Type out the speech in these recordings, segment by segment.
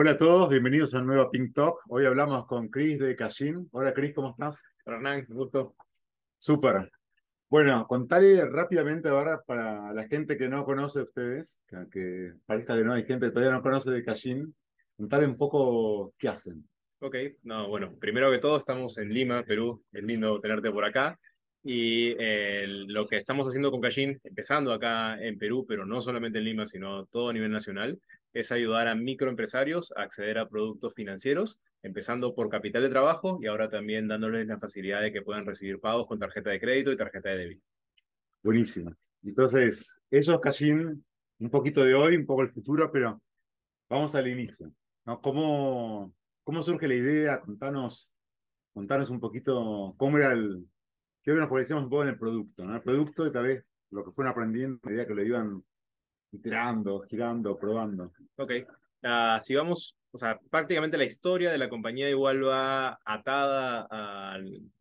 Hola a todos, bienvenidos a un nuevo Pink Talk. Hoy hablamos con Chris de Cashin. Hola Chris, ¿cómo estás? Hola Hernán, gusto. Súper. Bueno, contale rápidamente ahora para la gente que no conoce a ustedes, que, que parezca que no hay gente que todavía no conoce de Cashin, contale un poco qué hacen. Ok, no, bueno, primero que todo estamos en Lima, Perú, es lindo tenerte por acá. Y eh, lo que estamos haciendo con Cashin, empezando acá en Perú, pero no solamente en Lima, sino todo a nivel nacional, es ayudar a microempresarios a acceder a productos financieros, empezando por capital de trabajo y ahora también dándoles la facilidad de que puedan recibir pagos con tarjeta de crédito y tarjeta de débito. Buenísimo. Entonces, eso es Cashin, un poquito de hoy, un poco el futuro, pero vamos al inicio. ¿no? ¿Cómo, ¿Cómo surge la idea? Contanos, contanos un poquito cómo era el... Quiero que nos focalizemos un poco en el producto, ¿no? El producto y tal vez lo que fueron aprendiendo a medida que lo iban iterando, girando, probando. Ok. Uh, si vamos, o sea, prácticamente la historia de la compañía igual va atada a,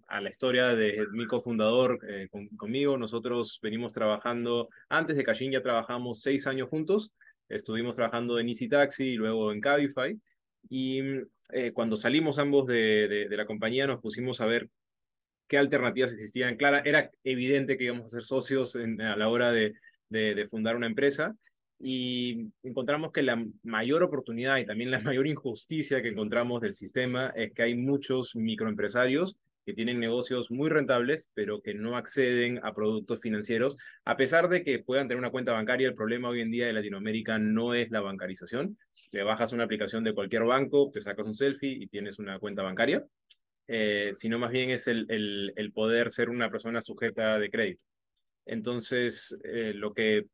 a la historia de mi cofundador eh, con, conmigo. Nosotros venimos trabajando, antes de Cashin ya trabajamos seis años juntos. Estuvimos trabajando en Easy Taxi y luego en Cabify. Y eh, cuando salimos ambos de, de, de, la compañía nos pusimos a ver qué alternativas existían. Clara, era evidente que íbamos a ser socios en, a la hora de, de, fundar una empresa y encontramos que la mayor oportunidad y también la mayor injusticia que encontramos del sistema es que hay muchos microempresarios que tienen negocios muy rentables, pero que no acceden a productos financieros, a pesar de que puedan tener una cuenta bancaria. El problema hoy en día de Latinoamérica no es la bancarización. Le bajas una aplicación de cualquier banco, te sacas un selfie y tienes una cuenta bancaria, eh, sino más bien es el, el, el poder ser una persona sujeta de crédito. Entonces, eh, lo que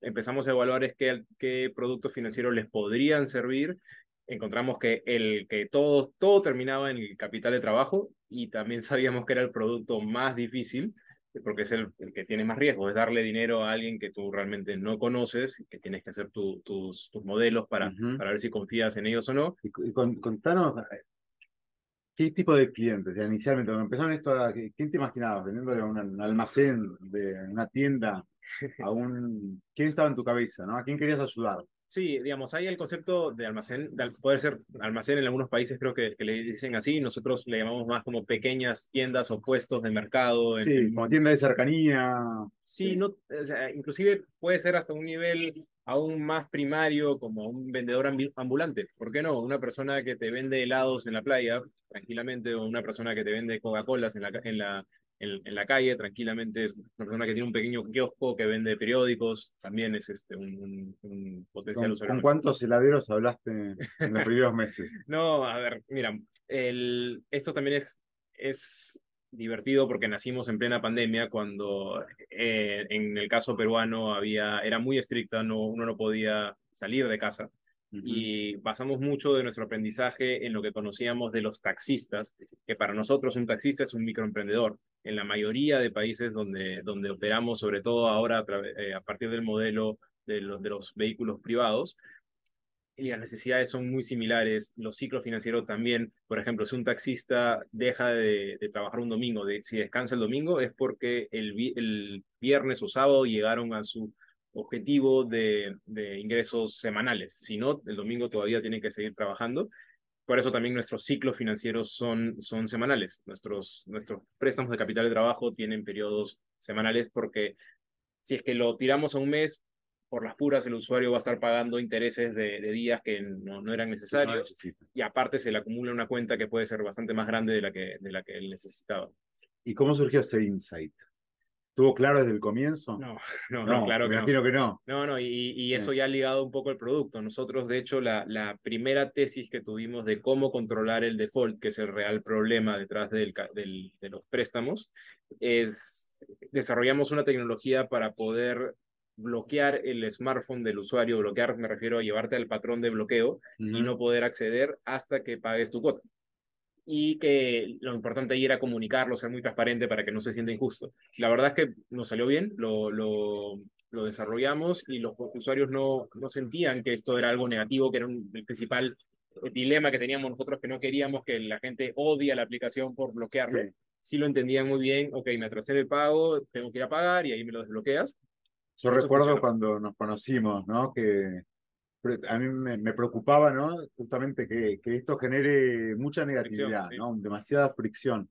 empezamos a evaluar es qué, qué productos financieros les podrían servir. Encontramos que, el, que todo, todo terminaba en el capital de trabajo y también sabíamos que era el producto más difícil porque es el, el, que tiene más riesgo, es darle dinero a alguien que tú realmente no conoces, que tienes que hacer tu, tus, tus modelos para, uh -huh. para ver si confías en ellos o no. Y, y con, contanos, ¿qué tipo de clientes? Inicialmente, cuando empezaron esto, ¿quién te imaginabas? Vendiéndole a un, almacén, de una tienda, a un... ¿Quién estaba en tu cabeza? ¿no? ¿A quién querías ayudar? Sí, digamos, hay el concepto de almacén, de, puede ser almacén en algunos países creo que, que, le dicen así, nosotros le llamamos más como pequeñas tiendas o puestos de mercado. En, sí, como tienda de cercanía. Sí, no, o sea, inclusive puede ser hasta un nivel aún más primario como un vendedor ambulante, ¿por qué no? Una persona que te vende helados en la playa tranquilamente o una persona que te vende Coca-Colas en la, en la, en, en, la calle, tranquilamente es una persona que tiene un pequeño kiosco que vende periódicos, también es este, un, un, un potencial ¿Con, usuario. ¿Con cuántos heladeros hablaste en los primeros meses? no, a ver, mira, el, esto también es, es divertido porque nacimos en plena pandemia cuando eh, en el caso peruano había, era muy estricta, no, uno no podía salir de casa y basamos mucho de nuestro aprendizaje en lo que conocíamos de los taxistas, que para nosotros un taxista es un microemprendedor. En la mayoría de países donde, donde operamos, sobre todo ahora a, eh, a partir del modelo de los, de los vehículos privados, y las necesidades son muy similares, los ciclos financieros también, por ejemplo, si un taxista deja de, de trabajar un domingo, de, si descansa el domingo es porque el, el viernes o sábado llegaron a su objetivo de, de, ingresos semanales. Si no, el domingo todavía tienen que seguir trabajando. Por eso también nuestros ciclos financieros son, son semanales. Nuestros, nuestros préstamos de capital de trabajo tienen periodos semanales porque si es que lo tiramos a un mes, por las puras el usuario va a estar pagando intereses de, de días que no, no eran necesarios no y aparte se le acumula una cuenta que puede ser bastante más grande de la que, de la que él necesitaba. ¿Y cómo surgió ese insight? ¿Tuvo claro desde el comienzo? No, no, no, no claro me que imagino no. que no. No, no, y, y eso ya ha ligado un poco el producto. Nosotros, de hecho, la, la, primera tesis que tuvimos de cómo controlar el default, que es el real problema detrás del, del, de los préstamos, es desarrollamos una tecnología para poder bloquear el smartphone del usuario, bloquear me refiero a llevarte al patrón de bloqueo uh -huh. y no poder acceder hasta que pagues tu cuota y que lo importante ahí era comunicarlo, ser muy transparente para que no se sienta injusto. La verdad es que nos salió bien, lo, lo, lo desarrollamos y los usuarios no, no sentían que esto era algo negativo, que era un, el principal dilema que teníamos nosotros, que no queríamos que la gente odie la aplicación por bloquearlo. Sí. sí lo entendían muy bien, ok, me atrasé el pago, tengo que ir a pagar y ahí me lo desbloqueas. Yo Eso recuerdo funcionó. cuando nos conocimos, ¿no? Que a mí me, preocupaba, ¿no? Justamente que, que, esto genere mucha negatividad, ¿no? Demasiada fricción.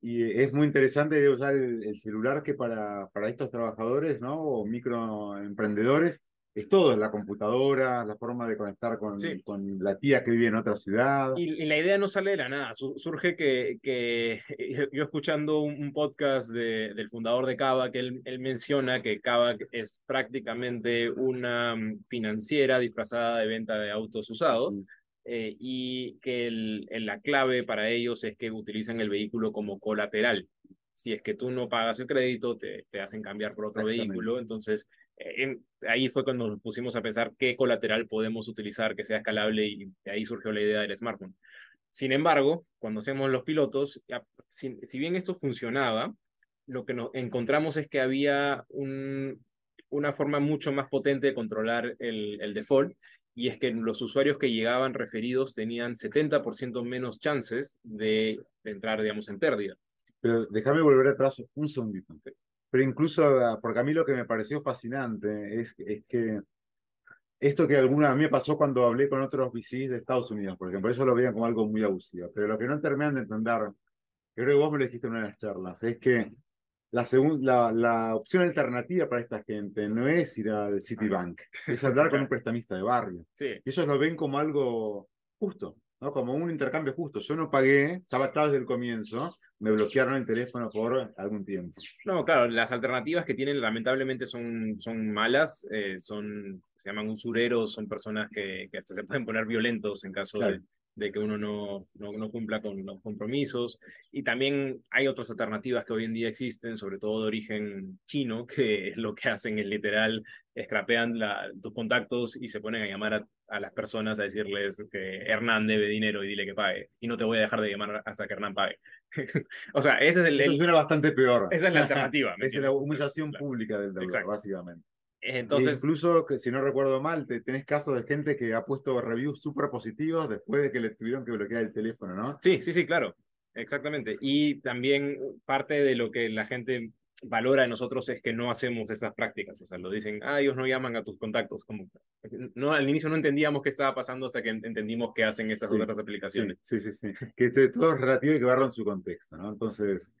Y es muy interesante usar el, celular que para, para estos trabajadores, ¿no? O microemprendedores, es todo, la computadora, la forma de conectar con, con la tía que vive en otra ciudad. Y, la idea no sale de la nada, surge que, que yo escuchando un, podcast de, del fundador de Cava, que él, él menciona que Cava es prácticamente una mm, financiera disfrazada de venta de autos usados. Mm. Eh, y que el, la clave para ellos es que utilizan el vehículo como colateral. Si es que tú no pagas el crédito, te, te hacen cambiar por otro vehículo. Entonces, ahí fue cuando nos pusimos a pensar qué colateral podemos utilizar que sea escalable y de ahí surgió la idea del smartphone. Sin embargo, cuando hacemos los pilotos, si, bien esto funcionaba, lo que nos encontramos es que había un, una forma mucho más potente de controlar el, el default y es que los usuarios que llegaban referidos tenían 70% menos chances de, de, entrar, digamos, en pérdida. Pero déjame volver atrás un segundito. Pero incluso, ah, porque a mí lo que me pareció fascinante es, es que esto que alguna a mí me pasó cuando hablé con otros VCs de Estados Unidos, por ejemplo, ellos lo veían como algo muy abusivo, pero lo que no terminan de entender, creo que vos me lo dijiste en una de las charlas, es que la, la, la opción alternativa para esta gente no es ir al Citibank, es hablar con un prestamista de barrio. Sí. Y ellos lo ven como algo justo. ¿no? Como un intercambio justo. Yo no pagué, estaba atrás desde el comienzo, me bloquearon el teléfono por algún tiempo. No, claro, las alternativas que tienen lamentablemente son, son malas, eh, son, se llaman usureros, son personas que, que, hasta se pueden poner violentos en caso de, de que uno no, no, no, cumpla con los compromisos. Y también hay otras alternativas que hoy en día existen, sobre todo de origen chino, que lo que hacen es literal, escrapean la, tus contactos y se ponen a llamar a, a, las personas a decirles que Hernán debe dinero y dile que pague. Y no te voy a dejar de llamar hasta que Hernán pague. o sea, ese es el... Eso suena bastante peor. Esa es la alternativa. es la humillación pública del deudor, básicamente. Entonces, incluso, que si no recuerdo mal, te, tenés casos de gente que ha puesto reviews súper positivos después de que le tuvieron que bloquear el teléfono, ¿no? Sí, sí, sí, claro. Exactamente. Y también parte de lo que la gente valora de nosotros es que no hacemos esas prácticas. O sea, lo dicen, ah, ellos no llaman a tus contactos. Como, no, al inicio no entendíamos qué estaba pasando hasta que entendimos qué hacen estas otras aplicaciones. Sí, sí, sí. Que todo es relativo y que en su contexto, ¿no? Entonces,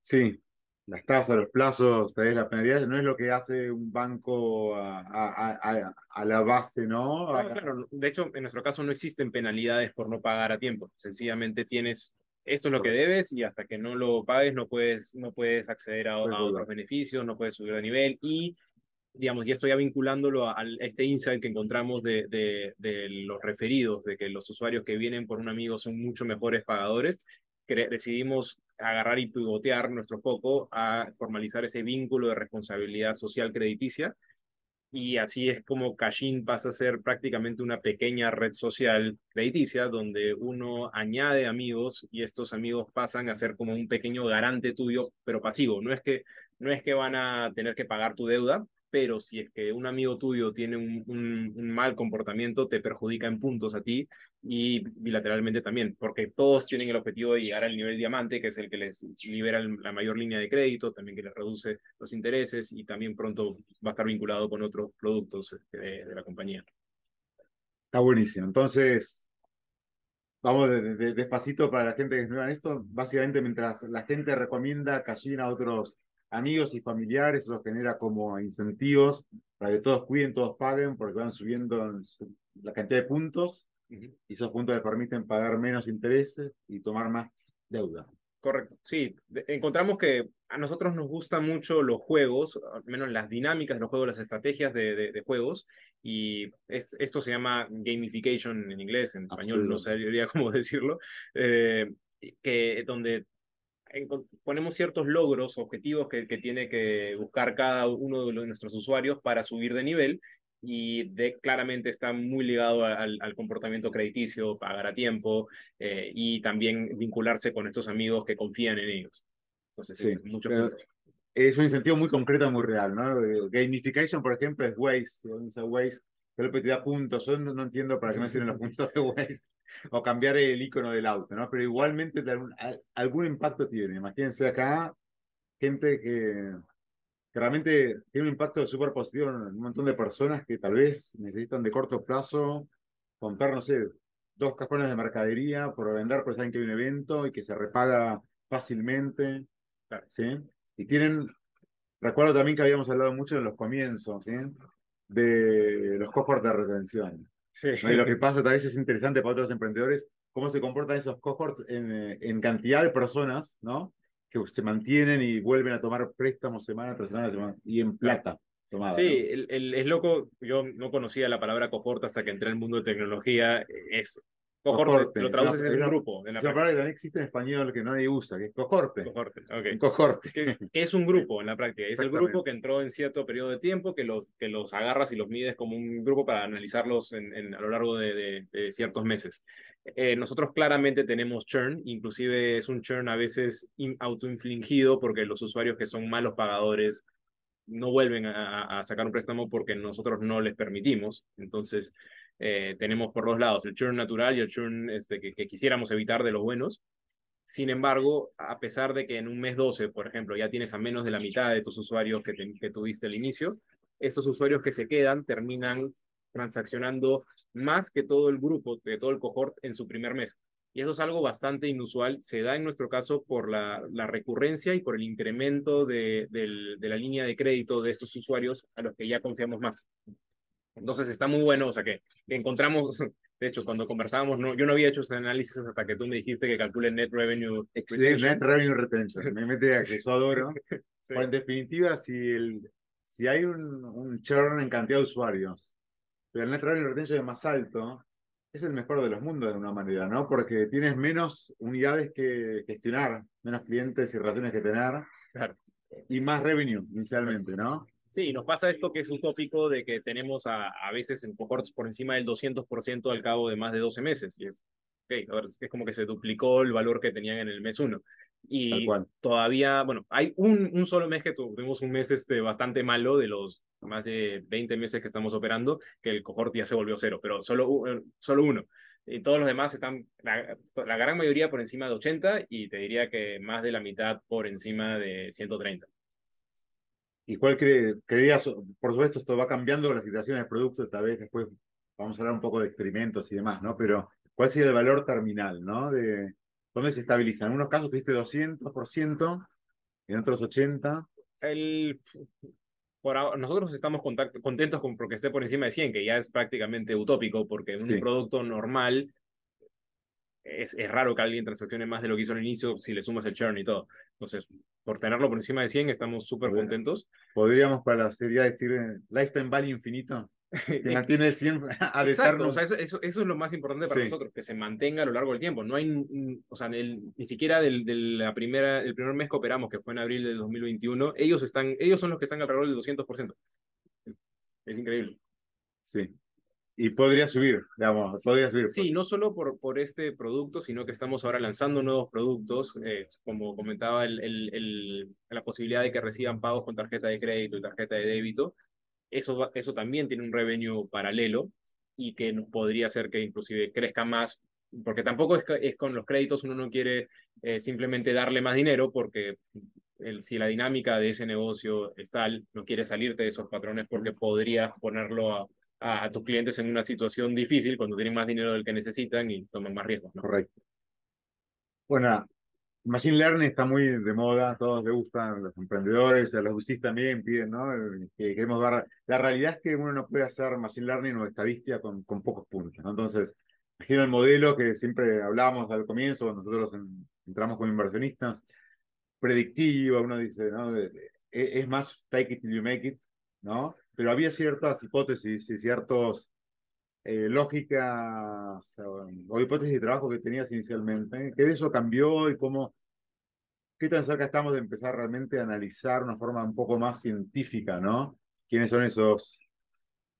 sí, las tasas, los plazos, la penalidad no es lo que hace un banco a, a, a, la base, ¿no? claro, de hecho, en nuestro caso no existen penalidades por no pagar a tiempo. Sencillamente tienes esto es lo que debes y hasta que no lo pagues no puedes, no puedes acceder a, otros beneficios, no puedes subir de nivel y digamos, y esto ya vinculándolo a, este insight que encontramos de, de, de, los referidos, de que los usuarios que vienen por un amigo son mucho mejores pagadores, que decidimos agarrar y pivotear nuestro foco a formalizar ese vínculo de responsabilidad social crediticia. Y así es como Cashin pasa a ser prácticamente una pequeña red social crediticia donde uno añade amigos y estos amigos pasan a ser como un pequeño garante tuyo, pero pasivo. No es que, no es que van a tener que pagar tu deuda, pero si es que un amigo tuyo tiene un, un, mal comportamiento, te perjudica en puntos a ti y bilateralmente también, porque todos tienen el objetivo de llegar al nivel diamante, que es el que les libera la mayor línea de crédito, también que les reduce los intereses y también pronto va a estar vinculado con otros productos este, de, la compañía. Está buenísimo. Entonces, vamos despacito para la gente que es nueva en esto. Básicamente, mientras la gente recomienda Cashin a otros amigos y familiares, eso genera como incentivos para que todos cuiden, todos paguen, porque van subiendo la cantidad de puntos y esos puntos les permiten pagar menos intereses y tomar más deuda. Correcto, sí, encontramos que a nosotros nos gustan mucho los juegos, al menos las dinámicas de los juegos, las estrategias de, de, juegos, y esto se llama gamification en inglés, en español no sabría cómo decirlo, eh, que donde ponemos ciertos logros, objetivos que, que, tiene que buscar cada uno de nuestros usuarios para subir de nivel y de, claramente está muy ligado al, al comportamiento crediticio, pagar a tiempo eh, y también vincularse con estos amigos que confían en ellos. Entonces, sí, mucho es un incentivo muy concreto, muy real, ¿no? Eh, gamification, por ejemplo, es Waze, Waze, pero te da puntos. Yo no, entiendo para qué me sirven los puntos de Waze o cambiar el icono del auto, ¿no? Pero igualmente algún, algún impacto tiene. Imagínense acá gente que que realmente tiene un impacto súper positivo en un montón de personas que tal vez necesitan de corto plazo comprar, no sé, dos cajones de mercadería por vender, pues saben que hay un evento y que se repaga fácilmente, ¿sí? Y tienen, recuerdo también que habíamos hablado mucho en los comienzos, ¿sí? De los cohorts de retención. Sí. Y lo que pasa tal vez es interesante para otros emprendedores, cómo se comportan esos cohorts en, en cantidad de personas, ¿no? Que se mantienen y vuelven a tomar préstamos semana tras semana, y en plata. Tomada, sí, el, es loco, yo no conocía la palabra cohort hasta que entré al mundo de tecnología, es Cohorte, lo traduces en un grupo. En la palabra que también existe en español que nadie usa, que es cohorte. Cohorte, okay. cohorte. Que, es un grupo en la práctica. Es el grupo que entró en cierto periodo de tiempo, que los, que los agarras y los mides como un grupo para analizarlos en, en, a lo largo de, de, ciertos meses. Eh, nosotros claramente tenemos churn, inclusive es un churn a veces autoinfligido porque los usuarios que son malos pagadores no vuelven a, a, sacar un préstamo porque nosotros no les permitimos. Entonces, eh, tenemos por dos lados el churn natural y el churn este, que, quisiéramos evitar de los buenos. Sin embargo, a pesar de que en un mes 12, por ejemplo, ya tienes a menos de la mitad de tus usuarios que, que tuviste al inicio, estos usuarios que se quedan terminan transaccionando más que todo el grupo, de todo el cohort en su primer mes. Y eso es algo bastante inusual. Se da en nuestro caso por la, la recurrencia y por el incremento de, de, la línea de crédito de estos usuarios a los que ya confiamos más. Entonces está muy bueno, o sea que, encontramos, de hecho, cuando conversábamos, no, yo no había hecho ese análisis hasta que tú me dijiste que calcule Net Revenue Retention. Net Revenue Retention, me mete a que eso adoro. en definitiva, si, el, si hay un, un churn en cantidad de usuarios, pero el Net Revenue Retention es más alto, es el mejor de los mundos de alguna manera, ¿no? Porque tienes menos unidades que gestionar, menos clientes y relaciones que tener, y más revenue inicialmente, ¿no? Sí, nos pasa esto que es utópico de que tenemos a, a veces en cohorts por encima del 200% al cabo de más de 12 meses. Y es, okay, es como que se duplicó el valor que tenían en el mes 1. Y todavía, bueno, hay un, un solo mes que tuvimos un mes este, bastante malo de los más de 20 meses que estamos operando, que el cohort ya se volvió cero, pero solo, solo uno. Y todos los demás están, la, la gran mayoría por encima de 80 y te diría que más de la mitad por encima de 130. ¿Y cuál cree, creerías? Por supuesto, esto va cambiando la situación del producto, tal vez después vamos a hablar un poco de experimentos y demás, ¿no? Pero, ¿cuál sería el valor terminal, ¿no? De dónde se estabiliza. En unos casos tuviste 200%, en otros 80%. El, por nosotros estamos contentos con porque esté por encima de 100, que ya es prácticamente utópico, porque en un producto normal es, es, raro que alguien transaccione más de lo que hizo al inicio si le sumas el churn y todo. Entonces, por tenerlo por encima de 100, estamos súper contentos. Podríamos para serie decir eh, lifetime value infinito. Que mantiene siempre Exacto, o sea, eso, eso, es lo más importante para nosotros, que se mantenga a lo largo del tiempo. No hay, o sea, ni siquiera del, la primera, el primer mes que operamos, que fue en abril del 2021, ellos, están, ellos son los que están alrededor del 200%. Es increíble. Sí. Y podría subir, digamos, podría subir. Sí, no solo por, por este producto, sino que estamos ahora lanzando nuevos productos, eh, como comentaba, el, el, el, la posibilidad de que reciban pagos con tarjeta de crédito y tarjeta de débito. Eso, eso también tiene un revenue paralelo y que nos podría hacer que inclusive crezca más, porque tampoco es, es con los créditos uno no quiere eh, simplemente darle más dinero, porque el, si la dinámica de ese negocio es tal, no quiere salirte de esos patrones porque podría ponerlo a a, tus clientes en una situación difícil cuando tienen más dinero del que necesitan y toman más riesgos. ¿no? Correcto. Bueno, Machine Learning está muy de moda, a todos les gustan, los emprendedores, a los VCs también piden, ¿no? Que queremos ver. La realidad es que uno no puede hacer Machine Learning o estadística con, con pocos puntos, ¿no? Entonces, imagino el modelo que siempre hablábamos al comienzo, cuando nosotros entramos como inversionistas, predictivo, uno dice, ¿no? E, es más fake it till you make it, ¿no? Pero había ciertas hipótesis y ciertas eh, lógicas o, hipótesis de trabajo que tenías inicialmente. ¿Qué de eso cambió y cómo, qué tan cerca estamos de empezar realmente a analizar una forma un poco más científica, ¿no? ¿Quiénes son esos?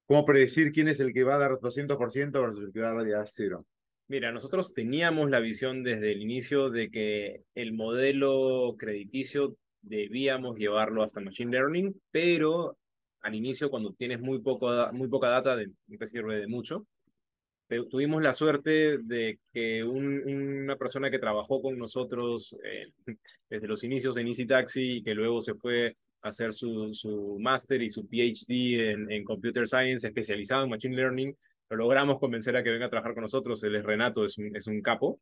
¿Cómo predecir quién es el que va a dar 200% versus el que va a dar cero? Mira, nosotros teníamos la visión desde el inicio de que el modelo crediticio debíamos llevarlo hasta Machine Learning, pero al inicio, cuando tienes muy, poco, muy poca data, de, no te sirve de mucho. tuvimos la suerte de que una persona que trabajó con nosotros eh, desde los inicios en Easy Taxi y que luego se fue hacer su, su máster y su PhD en, en Computer Science especializado en Machine Learning. Lo logramos convencer a que venga a trabajar con nosotros. Él es Renato, es un, es un capo.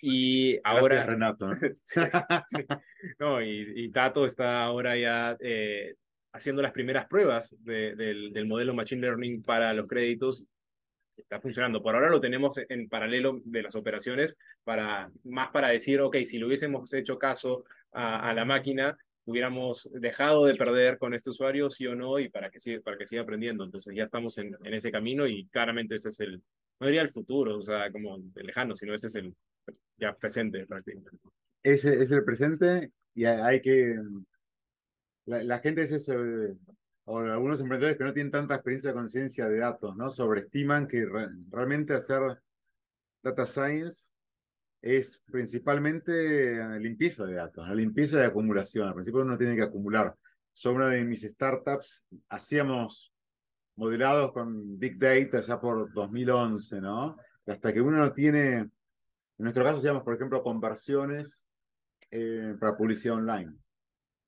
Y ahora... Renato. sí. No, y, y, Tato está ahora ya eh, haciendo las primeras pruebas de, del, del modelo Machine Learning para los créditos está funcionando. Por ahora lo tenemos en paralelo de las operaciones, para, más para decir, ok, si le hubiésemos hecho caso a, a, la máquina, hubiéramos dejado de perder con este usuario, sí o no, y para que siga, para que siga aprendiendo. Entonces ya estamos en, en ese camino y claramente ese es el, no diría el futuro, o sea, como lejano, sino ese es el ya presente prácticamente. Ese es el presente y hay que... La, la gente es eso, o algunos emprendedores que no tienen tanta experiencia de conciencia de datos, ¿no? Sobreestiman que re, realmente hacer data science es principalmente limpieza de datos, la limpieza de acumulación. Al principio uno tiene que acumular. Yo una de mis startups hacíamos modelados con Big Data ya por 2011, ¿no? Hasta que uno no tiene, en nuestro caso hacíamos, por ejemplo, conversiones eh, para publicidad online,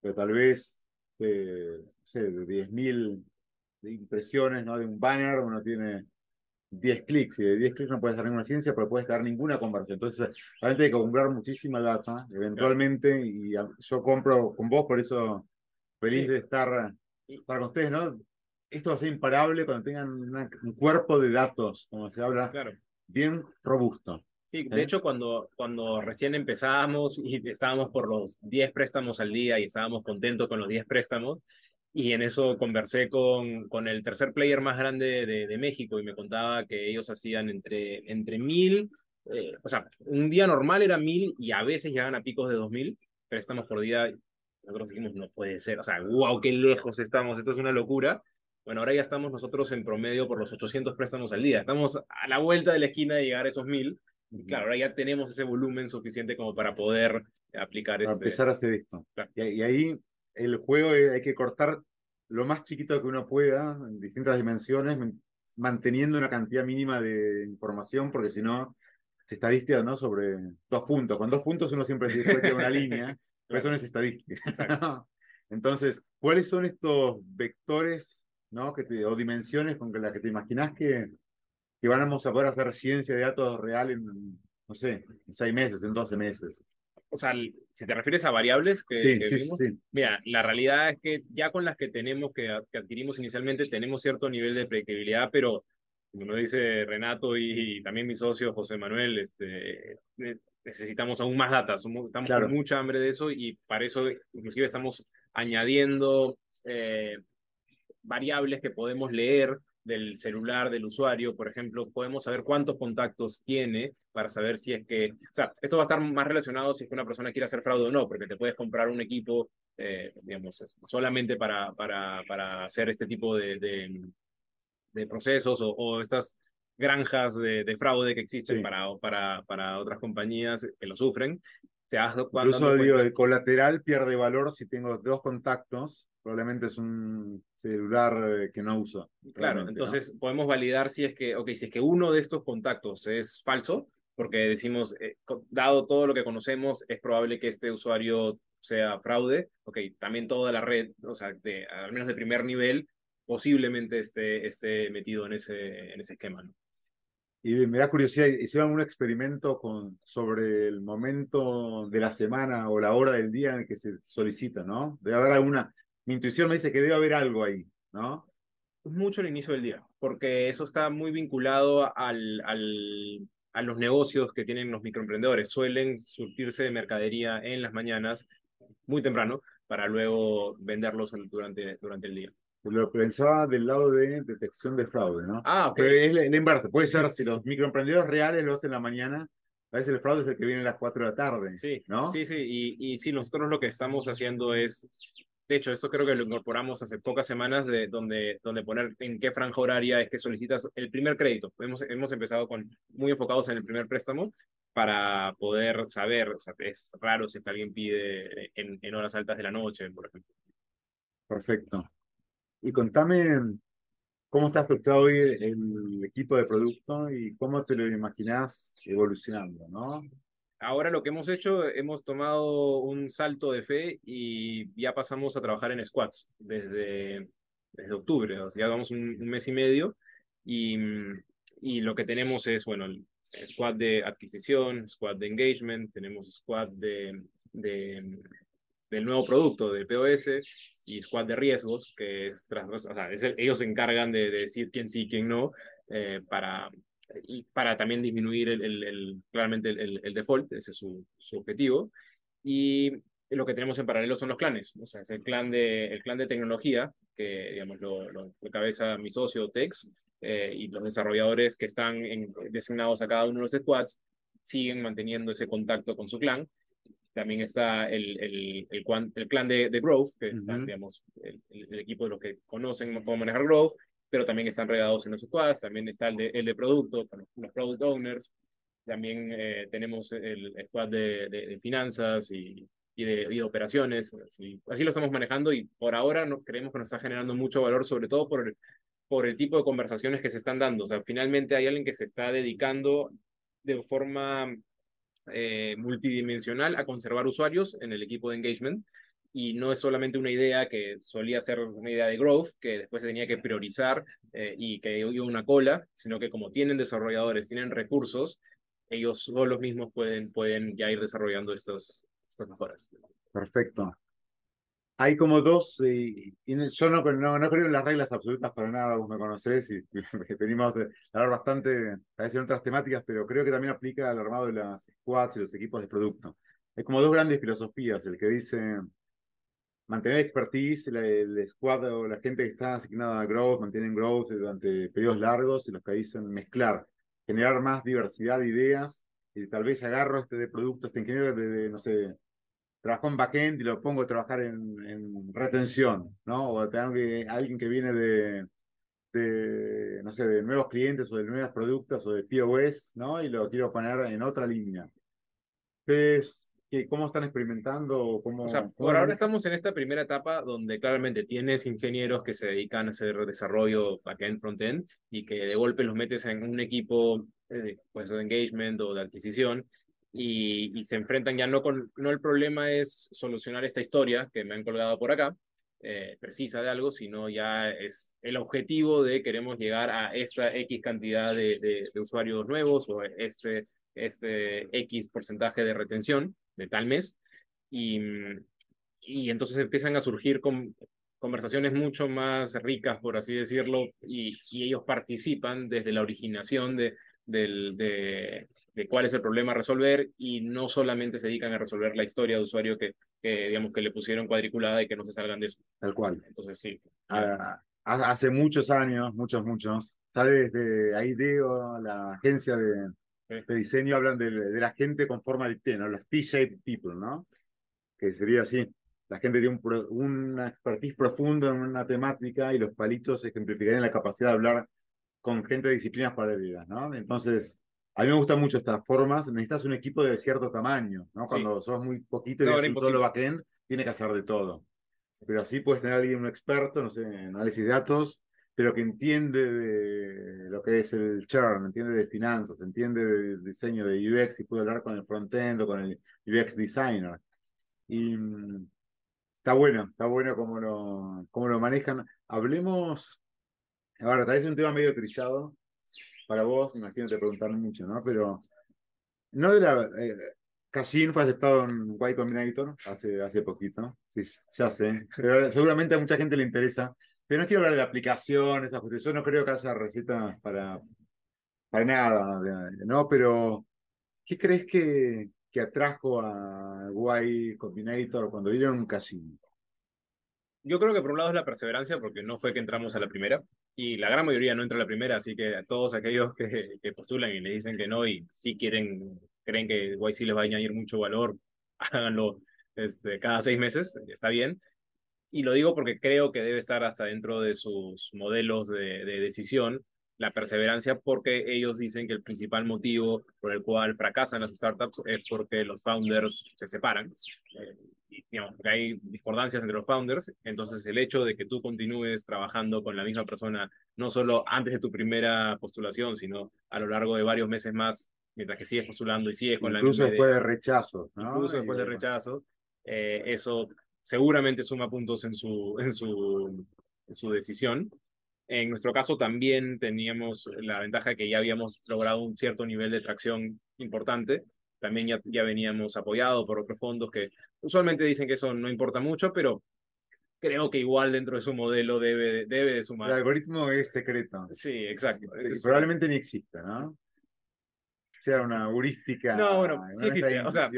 pero tal vez de, no sé, de 10.000 impresiones ¿no? de un banner, uno tiene 10 clics, y de 10 clics no puedes dar ninguna ciencia, pero puedes dar ninguna conversión. Entonces, realmente hay que comprar muchísima data, eventualmente, y yo compro con vos, por eso feliz sí. de estar, estar con ustedes, ¿no? Esto va a ser imparable cuando tengan una, un cuerpo de datos, como se habla, claro. bien robusto. Sí, de ¿Eh? hecho, cuando, cuando recién empezábamos y estábamos por los 10 préstamos al día y estábamos contentos con los 10 préstamos, y en eso conversé con, con el tercer player más grande de, de México y me contaba que ellos hacían entre, entre mil, eh, o sea, un día normal era mil y a veces llegan a picos de dos mil préstamos por día. Nosotros dijimos, no puede ser, o sea, wow, qué lejos estamos, esto es una locura. Bueno, ahora ya estamos nosotros en promedio por los 800 préstamos al día. Estamos a la vuelta de la esquina de llegar a esos mil. Y claro, ahora ya tenemos ese volumen suficiente como para poder aplicar para este... empezar a hacer esto. Claro. Y, y, ahí el juego hay que cortar lo más chiquito que uno pueda, en distintas dimensiones, manteniendo una cantidad mínima de información, porque si no, es estadística ¿no? sobre dos puntos. Con dos puntos uno siempre se puede una línea, pero eso no es estadística. Entonces, ¿cuáles son estos vectores ¿no? que te, o dimensiones con las que te imaginas que, que vamos a poder hacer ciencia de datos real en, no sé, en seis meses, en doce meses? o sea, si te refieres a variables que, sí, que sí, vimos, sí. mira, la realidad es que ya con las que tenemos, que, que, adquirimos inicialmente, tenemos cierto nivel de predictibilidad, pero como nos dice Renato y, y también mi socio José Manuel, este, necesitamos aún más datos, estamos claro. con mucha hambre de eso y para eso inclusive estamos añadiendo eh, variables que podemos leer del celular del usuario, por ejemplo, podemos saber cuántos contactos tiene para saber si es que, o sea, esto va a estar más relacionado si es que una persona quiere hacer fraude o no, porque te puedes comprar un equipo, eh, digamos, solamente para, para, para hacer este tipo de, de, de procesos o, o, estas granjas de, de fraude que existen sí. para, para, para otras compañías que lo sufren. Incluso digo, el colateral pierde valor si tengo dos contactos probablemente es un celular que no uso. Claro, entonces ¿no? podemos validar si es que, ok, si es que uno de estos contactos es falso, porque decimos, eh, dado todo lo que conocemos, es probable que este usuario sea fraude, ok, también toda la red, o sea, de, al menos de primer nivel, posiblemente esté, esté metido en ese, en ese esquema, ¿no? Y me da curiosidad, ¿hicieron un experimento con, sobre el momento de la semana o la hora del día en el que se solicita, ¿no? Debe haber alguna, mi intuición me dice que debe haber algo ahí, ¿no? Mucho al inicio del día, porque eso está muy vinculado al, al, a los negocios que tienen los microemprendedores. Suelen surtirse de mercadería en las mañanas, muy temprano, para luego venderlos durante, durante el día. Lo pensaba del lado de detección de fraude, ¿no? Ah, ok. Pero es la inversa. Puede ser si los microemprendedores reales lo hacen en la mañana, a veces el fraude es el que viene a las 4 de la tarde. Sí, ¿no? Sí, sí. Y, y sí, nosotros lo que estamos haciendo es de hecho, esto creo que lo incorporamos hace pocas semanas, de donde, donde poner en qué franja horaria es que solicitas el primer crédito. Hemos, hemos empezado con muy enfocados en el primer préstamo para poder saber, o sea, es raro si alguien pide en, en horas altas de la noche, por ejemplo. Perfecto. Y contame cómo está estructurado hoy el equipo de producto y cómo te lo imaginás evolucionando, ¿no? Ahora lo que hemos hecho, hemos tomado un salto de fe y ya pasamos a trabajar en squads desde, desde octubre, o sea, vamos un, un mes y medio y, y lo que tenemos es, bueno, el squad de adquisición, squad de engagement, tenemos squad de, de, del nuevo producto de POS y squad de riesgos, que es, o sea, es ellos se encargan de, de, decir quién sí, quién no, eh, para, y para también disminuir el, el, el claramente el, el, default, ese es su, su, objetivo. Y lo que tenemos en paralelo son los clanes, o sea, es el clan de, el clan de tecnología, que digamos lo, lo, lo cabeza mi socio Tex, eh, y los desarrolladores que están en, designados a cada uno de los squads siguen manteniendo ese contacto con su clan. También está el, el, el, el clan de, de, Growth, que está, uh -huh. digamos, el, el, equipo de los que conocen cómo manejar Growth, pero también están regados en los squads, también está el de, el de producto, los product owners, también eh, tenemos el squad de, de, de finanzas y, y, de, y de, operaciones, así, así, lo estamos manejando y por ahora no, creemos que nos está generando mucho valor, sobre todo por el, por el tipo de conversaciones que se están dando, o sea, finalmente hay alguien que se está dedicando de forma eh, multidimensional a conservar usuarios en el equipo de engagement y no es solamente una idea que solía ser una idea de growth, que después se tenía que priorizar eh, y que hubo una cola, sino que como tienen desarrolladores, tienen recursos, ellos solos mismos pueden, pueden ya ir desarrollando estas, estas mejoras. Perfecto. Hay como dos, eh, y yo no, no, no, creo en las reglas absolutas para nada, vos me conocés y, y venimos de hablar bastante, a veces en otras temáticas, pero creo que también aplica al armado de las squads y los equipos de producto. Hay como dos grandes filosofías, el que dice mantener expertise, el, el squad o la gente que está asignada a growth, mantienen growth durante periodos largos, y los que dicen mezclar, generar más diversidad de ideas, y tal vez agarro este de producto, este ingeniero de, no sé, trabajo en backend y lo pongo a trabajar en, en retención, ¿no? O tengo que, alguien que viene de, de, no sé, de nuevos clientes o de nuevos productos o de POS, ¿no? Y lo quiero poner en otra línea. Entonces, ¿Cómo están experimentando? ¿Cómo, o sea, cómo por ahora estamos en esta primera etapa donde claramente tienes ingenieros que se dedican a hacer desarrollo backend, frontend y que de golpe los metes en un equipo eh, pues, de engagement o de adquisición y, y, se enfrentan ya no con, no el problema es solucionar esta historia que me han colgado por acá, eh, precisa de algo, sino ya es el objetivo de queremos llegar a esta X cantidad de, de, de usuarios nuevos o este, este X porcentaje de retención de tal mes, y, y entonces empiezan a surgir con conversaciones mucho más ricas, por así decirlo, y, y ellos participan desde la originación de, de, de, de, cuál es el problema a resolver y no solamente se dedican a resolver la historia de usuario que, que digamos, que le pusieron cuadriculada y que no se salgan de eso. Tal cual. Entonces, sí. Ah, hace muchos años, muchos, muchos, ya desde IDEO, la agencia de, de diseño hablan de, de, la gente con forma de T, ¿no? Los T-shaped people, ¿no? Que sería así. La gente tiene un, una expertise profunda en una temática y los palitos ejemplificarían la capacidad de hablar con gente de disciplinas paralelas, ¿no? Entonces, a mí me gustan mucho estas formas. Necesitas un equipo de cierto tamaño, ¿no? Cuando sí. sos muy poquito y no, un solo backend, tiene que hacer de todo. Pero así puedes tener a alguien, un experto, no sé, en análisis de datos, pero que entiende de lo que es el churn, entiende de finanzas, entiende de diseño de UX y puede hablar con el frontend o con el UX designer. Y mm, está bueno, está bueno cómo lo, cómo lo manejan. Hablemos, ahora, tal vez es un tema medio trillado para vos, imagino te preguntaron mucho, ¿no? Pero no de la... Eh, fue aceptado en Y Combinator hace, hace poquito, sí, ya sé, pero seguramente a mucha gente le interesa pero no quiero hablar de la aplicación, esas cosas. Yo no creo que haya recetas para, para nada, ¿no? Pero, ¿qué crees que, que atrajo a Y Combinator cuando vieron un casino? Yo creo que por un lado es la perseverancia, porque no fue que entramos a la primera, y la gran mayoría no entra a la primera, así que a todos aquellos que, que postulan y le dicen que no y sí quieren, creen que YC les va a añadir mucho valor, háganlo este, cada seis meses, está bien y lo digo porque creo que debe estar hasta dentro de sus modelos de, de, decisión la perseverancia porque ellos dicen que el principal motivo por el cual fracasan las startups es porque los founders se separan. Eh, y, digamos, porque hay discordancias entre los founders, entonces el hecho de que tú continúes trabajando con la misma persona, no solo antes de tu primera postulación, sino a lo largo de varios meses más, mientras que sigues postulando y sigues con incluso la después de rechazos, ¿no? Incluso después de rechazo, eh, eso seguramente suma puntos en su, en su, en su decisión. En nuestro caso también teníamos la ventaja de que ya habíamos logrado un cierto nivel de tracción importante. También ya, ya veníamos apoyados por otros fondos que usualmente dicen que eso no importa mucho, pero creo que igual dentro de su modelo debe, debe de sumar. El algoritmo es secreto. Sí, exacto. Y probablemente ni exista, ¿no? Sea una heurística. No, bueno, sí existe. O sea,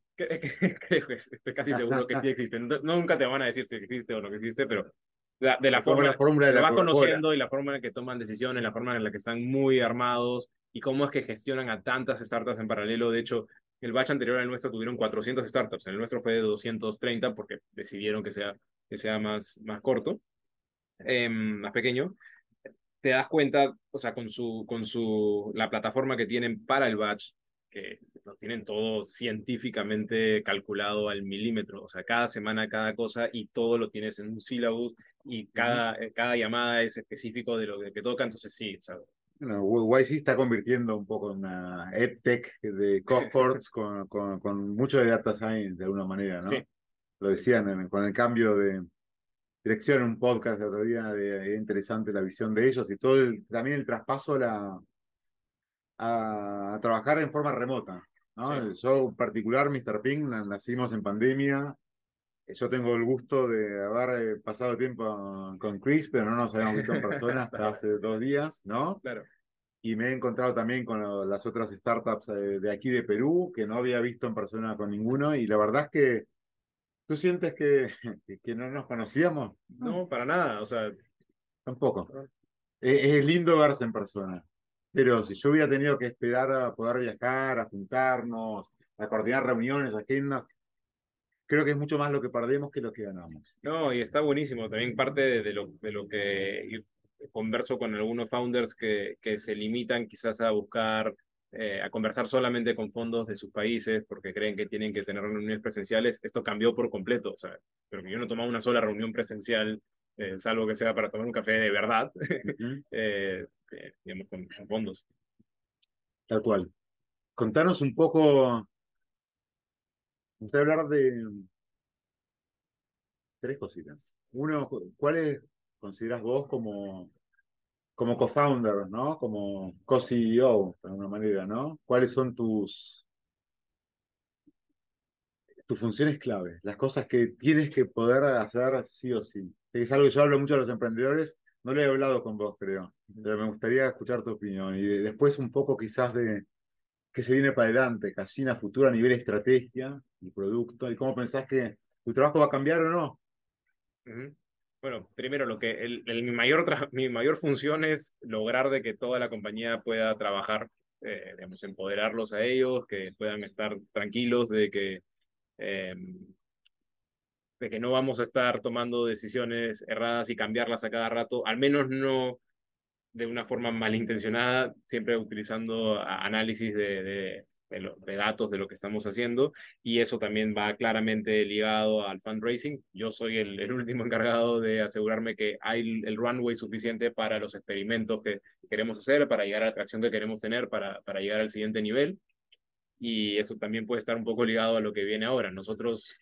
creo que estoy casi seguro que sí existe. No- nunca te van a decir si existe o no existe, pero la- de la Como forma la fórmula de la vas conociendo y la forma en que toman decisiones, la forma en la que están muy armados y cómo es que gestionan a tantas startups en paralelo. De hecho, el batch anterior al nuestro tuvieron 400 startups, el nuestro fue de 230 porque decidieron que sea, que sea más, más corto, em, más pequeño. Te das cuenta, o sea, con su, con su, la plataforma que tienen para el batch, que lo tienen todo científicamente calculado al milímetro, o sea, cada semana cada cosa y todo lo tienes en un syllabus y cada, eh, cada llamada es específico de lo que toca, entonces sí, sea, Bueno, YC está convirtiendo un poco en una EdTech de cohorts con, con, con mucho de data science de alguna manera, ¿no? Sí. Lo decían con el cambio de dirección un podcast el otro día, de, era interesante la visión de ellos y todo el, también el traspaso a, la, a, a trabajar en forma remota, ¿no? Yo en particular, Mr. Ping, na- nacimos en pandemia. Yo tengo el gusto de haber eh, pasado tiempo con Chris, pero no nos habíamos visto en persona hasta hace dos días, ¿no? claro. Y me he encontrado también con las otras startups eh, de aquí de Perú, que no había visto en persona con ninguno. Y la verdad es que tú sientes que, que- no nos conocíamos. No, para nada, o sea, Tampoco. Es, lindo verse en persona. Pero si yo hubiera tenido que esperar a poder viajar, a juntarnos, a coordinar reuniones, agendas, creo que es mucho más lo que perdemos que lo que ganamos. No, y está buenísimo. También parte de, de lo, de lo que converso con algunos founders que, que se limitan quizás a buscar, eh, a conversar solamente con fondos de sus países porque creen que tienen que tener reuniones presenciales. Esto cambió por completo. O sea, pero que yo no tomaba una sola reunión presencial, eh, salvo que sea para tomar un café de verdad, eh, eh, digamos, con, con fondos. Tal cual. Contanos un poco. Vamos a hablar de tres cositas. Uno, ¿cuáles consideras vos como, como co-founder, ¿no? Como co-CEO, de alguna manera, ¿no? ¿Cuáles son tus, tus funciones clave? Las cosas que tienes que poder hacer sí o sí. Es algo que yo hablo mucho a los emprendedores. No lo he hablado con vos, creo. Pero me gustaría escuchar tu opinión. Y de- después un poco quizás de qué se viene para adelante, Casina Futura a nivel estrategia y producto, y cómo pensás que tu trabajo va a cambiar o no. Ujú. Bueno, primero, lo que mi, mayor función es lograr de que toda la compañía pueda trabajar, eh, digamos, empoderarlos a ellos, que puedan estar tranquilos de que, eh, de que no vamos a estar tomando decisiones erradas y cambiarlas a cada rato, al menos no de una forma malintencionada, siempre utilizando análisis de, de de datos de lo que estamos haciendo, y eso también va claramente ligado al fundraising. Yo soy el, el último encargado de asegurarme que hay el, el runway suficiente para los experimentos que queremos hacer, para llegar a la atracción que queremos tener, para, para llegar al siguiente nivel. Y eso también puede estar un poco ligado a lo que viene ahora. Nosotros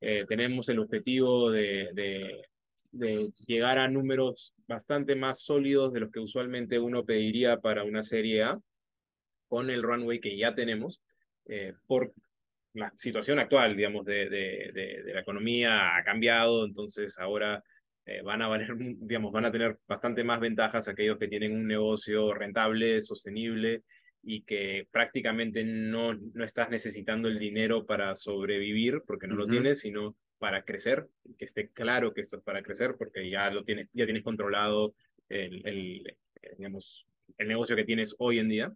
eh, tenemos el objetivo de, de, de llegar a números bastante más sólidos de los que usualmente uno pediría para una serie A con el runway que ya tenemos eh, por la situación actual, digamos, de, de, de, de la economía ha cambiado, entonces ahora eh, van a valer, digamos, van a tener bastante más ventajas aquellos que tienen un negocio rentable, sostenible y que prácticamente no, no estás necesitando el dinero para sobrevivir, porque no lo Ujú. tienes, sino para crecer, que esté claro que esto es para crecer, porque ya lo tienes, ya tienes controlado el, el, digamos, el negocio que tienes hoy en día.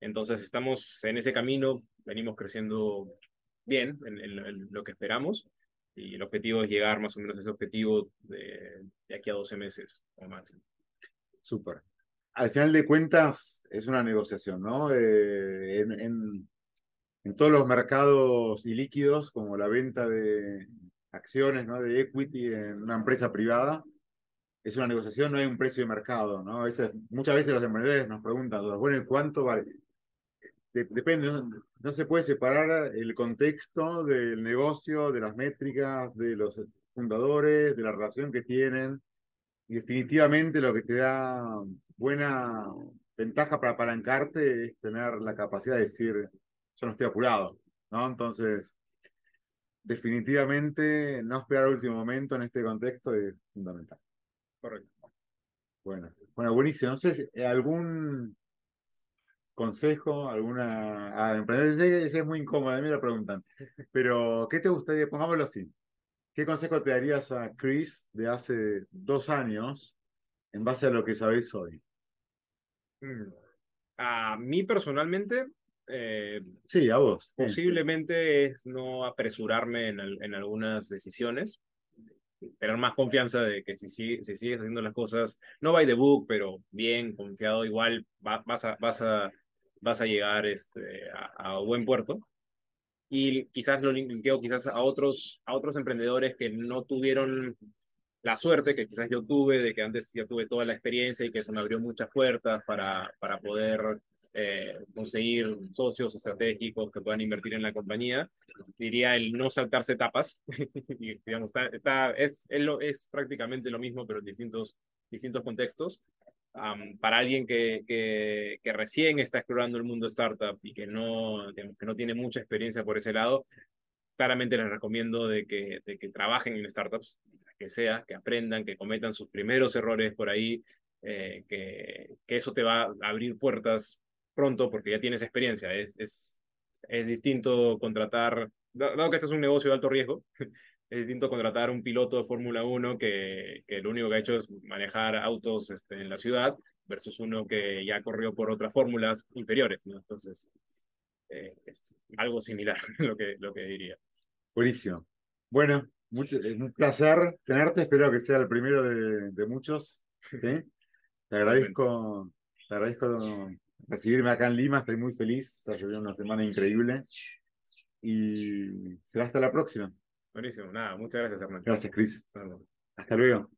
Entonces estamos en ese camino, venimos creciendo bien en, en- en lo que esperamos y el objetivo es llegar más o menos a ese objetivo de, de aquí a 12 meses o máximo. Súper. Al final de cuentas, es una negociación, ¿no? Eh, en, en, en todos los mercados ilíquidos, como la venta de acciones, ¿no? De equity en una empresa privada, es una negociación, no hay un precio de mercado, ¿no? Veces, muchas veces los emprendedores nos preguntan, bueno, ¿y cuánto vale? Depende, no, se puede separar el contexto del negocio, de las métricas, de los fundadores, de la relación que tienen. Y definitivamente lo que te da buena ventaja para apalancarte es tener la capacidad de decir, yo no estoy apurado, ¿no? Entonces, definitivamente no esperar al último momento en este contexto es fundamental. Correcto. Bueno, bueno, buenísimo. No sé si algún consejo, alguna... Ah, emprendedor, es muy incómodo, a mí me lo preguntan. Pero, ¿qué te gustaría? Pongámoslo así. ¿Qué consejo te darías a Chris de hace dos años en base a lo que sabéis hoy? Mm. A mí personalmente, eh, sí, a vos. Posiblemente es no apresurarme en, en, algunas decisiones, tener más confianza de que si, si, si, sigues haciendo las cosas, no by the book, pero bien, confiado, igual vas, a, vas, a, vas a llegar este, a, a buen puerto. Y quizás lo linkeo quizás a otros, a otros emprendedores que no tuvieron la suerte que quizás yo tuve de que antes ya tuve toda la experiencia y que eso me abrió muchas puertas para, para poder eh, conseguir socios estratégicos que puedan invertir en la compañía. Diría el no saltarse etapas. digamos, está, está, es, es, es, prácticamente lo mismo, pero en distintos, distintos contextos. Para alguien que, que, recién está explorando el mundo startup y que no, que no tiene mucha experiencia por ese lado, claramente les recomiendo de que, de que trabajen en startups, que sea, que aprendan, que cometan sus primeros errores por ahí, eh, que, que, eso te va a abrir puertas pronto porque ya tienes experiencia. Es, es, es distinto contratar, dado que este es un negocio de alto riesgo, es distinto contratar un piloto de Fórmula 1 que, que lo único que ha hecho es manejar autos este, en la ciudad versus uno que ya corrió por otras fórmulas inferiores. ¿no? Entonces, eh, es algo similar lo que, lo que diría. Buenísimo. Bueno, mucho, es un placer tenerte. Espero que sea el primero de, de muchos. ¿sí? Te agradezco, te agradezco recibirme acá en Lima. Estoy muy feliz. Está lloviendo una semana increíble. Y será hasta la próxima. Buenísimo. Nada, muchas gracias, Hernán. Gracias, Cris. Hasta luego.